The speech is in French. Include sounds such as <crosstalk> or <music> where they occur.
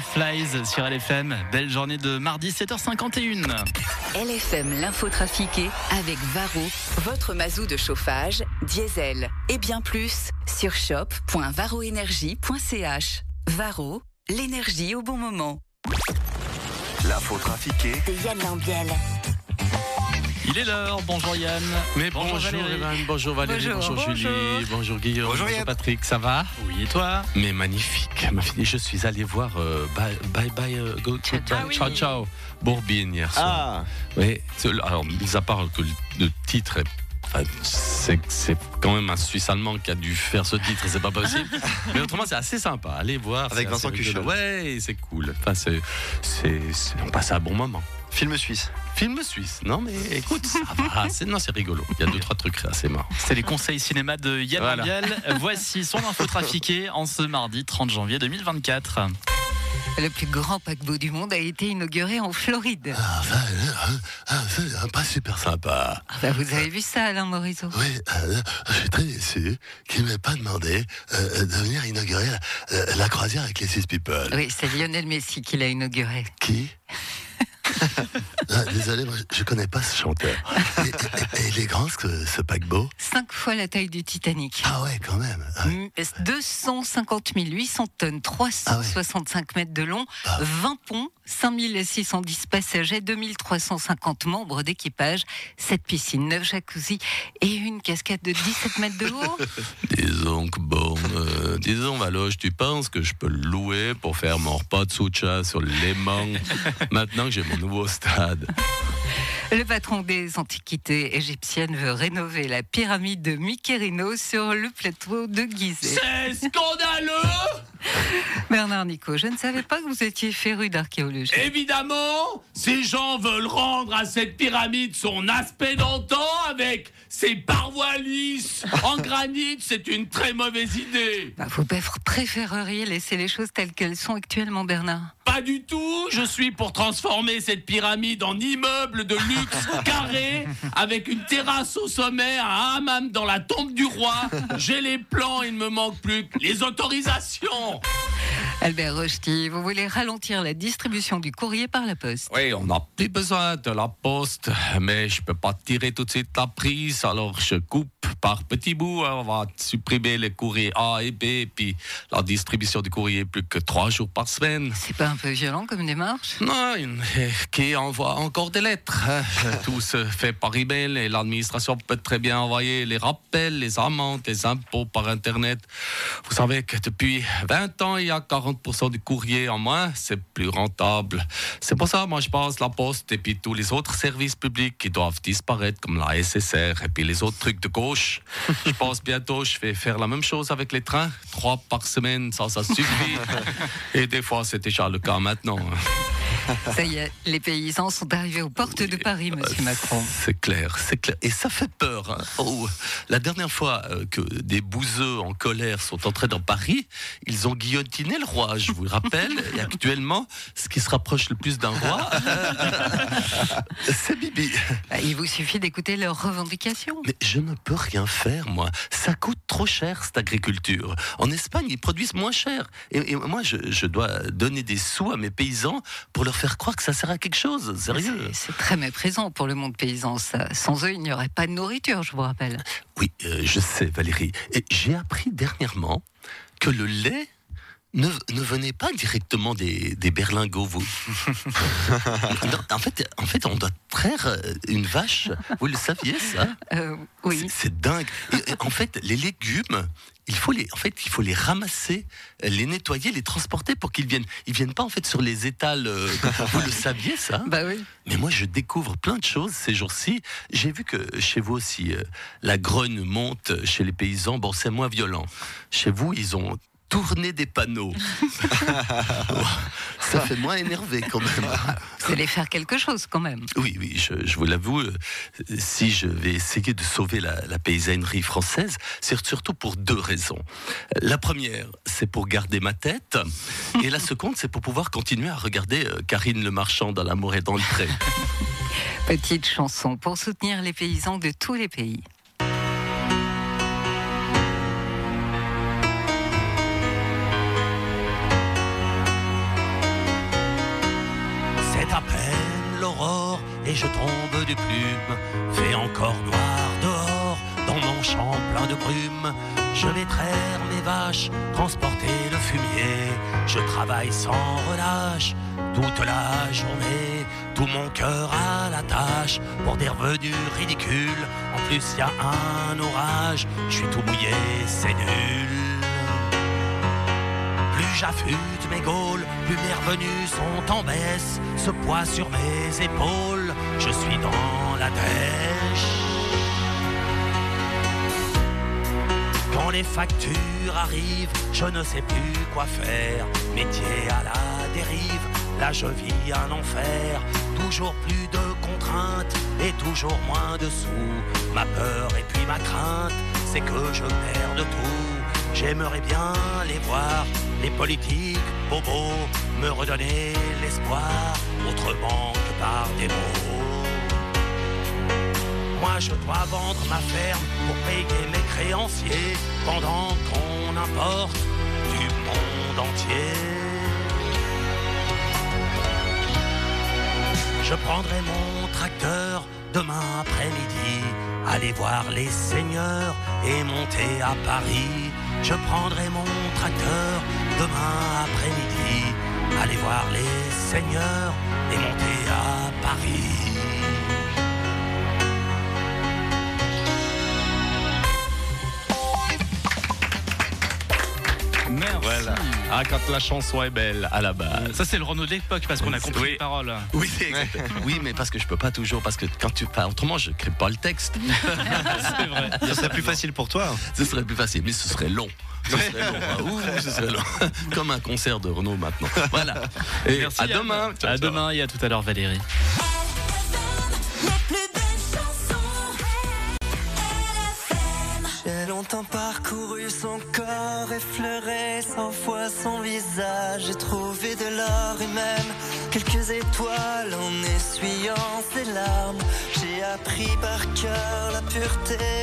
Flies sur LFM, belle journée de mardi 7h51. LFM l'info trafiquée avec Varro, votre mazou de chauffage, diesel et bien plus sur shop.varroénergie.ch. Varro, l'énergie au bon moment. L'info trafiquée De Yann Lambiel. Il est l'heure, bonjour Yann. Mais Bonjour bonjour, Valérie. Evan, bonjour Valérie, Bonjour, bonjour, Julie, bonjour Guillaume, Bonjour Yann. Patrick, ça va? Oui, et toi? Mais magnifique, ma fille, je suis allé voir euh, Bye Bye Bye euh, Go- Ciao, ciao. Ciao Ciao Bourbine hier soir. Ah, Oui, alors mis à part que le, titre est c'est c'est quand même un Suisse allemand qui a dû faire ce titre, c'est pas possible. <laughs> Mais autrement, c'est assez sympa. Allez voir. Avec Vincent. Cuchel. Ouais, c'est cool. Enfin, c'est, on passe un bon moment. Film suisse. Film suisse. Non, mais écoute, ça va. <laughs> C'est, non, c'est rigolo. Il y a deux, trois trucs assez marrants. C'est les conseils cinéma de Yann Voilà. <laughs> Voici son info trafiquée en ce mardi 30 janvier 2024. Le plus grand paquebot du monde a été inauguré en Floride. Ah, euh, euh, c'est pas super sympa. Ah bah, vous avez vu ça, Alain Morisot? Oui, euh, je suis très déçu qu'il ne m'ait pas demandé euh, de venir inaugurer la, la croisière avec les Six People. Oui, c'est Lionel Messi qui l'a inauguré. Qui? <laughs> Ah, Désolé, moi, je connais pas ce chanteur. <laughs> Et, et- et il est grand, ce, ce paquebot Cinq fois la taille du Titanic. Ah ouais, quand même. Ah, Mm, 250 800 tonnes, 365 mètres de long, Ah. 20 ponts, 5610 passagers, 2350 membres d'équipage, 7 piscines, 9 jacuzzi et une cascade de 17 mètres de haut. <laughs> Disons que bon, euh, disons Valoche, tu penses que je peux le louer pour faire mon repas de soucha sur Léman <laughs> maintenant que j'ai mon nouveau stade? Le patron des antiquités égyptiennes veut rénover la pyramide de Mykerino sur le plateau de Gizeh. C'est scandaleux <laughs> Bernard Nico, je ne savais pas que vous étiez féru d'archéologie. Évidemment, ces gens veulent rendre à cette pyramide son aspect d'antan avec ses parois lisses en <laughs> granit. C'est une très mauvaise idée. Bah, vous préféreriez laisser les choses telles qu'elles sont actuellement, Bernard? Pas du tout. Je suis pour transformer cette pyramide en immeuble de luxe <laughs> carré avec une terrasse au sommet, un hammam dans la tombe du roi. J'ai les plans, il ne me manque plus que les autorisations. Albert Rochety, vous voulez ralentir la distribution du courrier par la poste Oui, on n'a plus besoin de la poste, mais je peux pas tirer tout de suite la prise, alors je coupe par petits bouts. On va supprimer les courriers A et B, puis la distribution du courrier plus que trois jours par semaine. C'est pas un peu violent comme démarche? Non, <laughs> qui envoie encore des lettres. hein. <laughs> Tout se fait par email et l'administration peut très bien envoyer les rappels, les amendes, les impôts par Internet. Vous savez que depuis 20 ans, il y a 40% du courrier en moins. C'est plus rentable. C'est pour ça, moi, je pense la poste et puis tous les autres services publics qui doivent disparaître, comme la SSR et puis les autres trucs de gauche. Je pense bientôt, je vais faire la même chose avec les trains. Trois par semaine, ça, ça suffit. <laughs> Et des fois, c'est déjà le cas maintenant. <laughs> Ça y est, les paysans sont arrivés aux portes de Paris, monsieur Macron. C'est clair, c'est clair. Et ça fait peur. hein. Oh, la dernière fois euh, que des bouseux en colère sont entrés dans Paris, ils ont guillotiné le roi, je vous le rappelle. Et actuellement, ce qui se rapproche le plus d'un roi, <laughs> c'est Bibi. Bah, Il vous suffit d'écouter leurs revendications. Mais je ne peux rien faire, moi. Ça coûte trop cher, cette agriculture. En Espagne, ils produisent moins cher. Et, et moi, je, je dois donner des sous à mes paysans pour leur faire croire que ça sert à quelque chose. Sérieux. C'est- C'est très méprisant pour le monde paysan. ça. Sans eux, il n'y aurait pas de nourriture, je vous rappelle. Oui, euh, je sais, Valérie. Et j'ai appris dernièrement que le lait ne, ne venait pas directement des, des berlingots, vous. <laughs> Non, en, fait, en fait, on doit traire euh, une vache. Vous le saviez, ça? Euh, oui. C'est- dingue. Et, et en fait, les légumes, il faut les, en fait, il faut les ramasser, euh, les nettoyer, les transporter pour qu'ils viennent. Ils viennent pas en fait sur les étals. euh, vous le saviez, ça? Bah oui. mais moi, je découvre plein de choses ces jours-ci. J'ai vu que chez vous aussi, euh, la grogne monte chez les paysans. Bon, c'est moins violent. Chez vous, ils ont tourné des panneaux. <laughs> Ça fait moins énervé quand même. Vous allez faire quelque chose quand même. Oui, oui, je, je vous l'avoue, euh, si je vais essayer de sauver la, la paysannerie française, c'est surtout pour deux raisons. La première, c'est pour garder ma tête, et la seconde, c'est pour pouvoir continuer à regarder euh, Karine Le Marchand dans l'amour et dans le pré. <laughs> Petite chanson pour soutenir les paysans de tous les pays. Et je tombe du plume. Fait encore noir dehors, dans mon champ plein de brume. Je vais traire mes vaches, transporter le fumier. Je travaille sans relâche toute la journée. Tout mon cœur à la tâche pour des revenus ridicules. En plus, y a un orage, je suis tout mouillé, c'est nul. J'affûte mes gaules, plus mes sont en baisse. Ce poids sur mes épaules, je suis dans la dèche. Quand les factures arrivent, je ne sais plus quoi faire. Métier à la dérive, là je vis un enfer. Toujours plus de contraintes et toujours moins de sous. Ma peur et puis ma crainte, c'est que je perds de tout. J'aimerais bien les voir, les politiques bobos, me redonner l'espoir, autrement que par des mots. Moi je dois vendre ma ferme pour payer mes créanciers pendant qu'on importe du monde entier. Je prendrai mon tracteur demain après-midi, aller voir les seigneurs et monter à Paris. Je prendrai mon tracteur demain après-midi, aller voir les seigneurs et monter à Paris. Merci. Voilà. Ah, quand la chanson est belle, à la base. Ça, c'est le Renault de l'époque parce qu'on a compris Oui. les paroles. Oui, exactement. <laughs> oui, mais parce que je peux pas toujours, parce que quand tu parles, autrement, je crée pas le texte. <laughs> c'est vrai. <laughs> Ce serait plus facile pour toi. Ce serait plus facile, mais ce serait long. Ce serait long. hein. Ouh, ce serait long. Comme un concert de Renault maintenant. Voilà. Et Merci, à demain. À demain et à tout à l'heure, Valérie. Parcouru son corps, effleuré cent fois son visage. J'ai trouvé de l'or et même quelques étoiles en essuyant ses larmes. J'ai appris par cœur la pureté.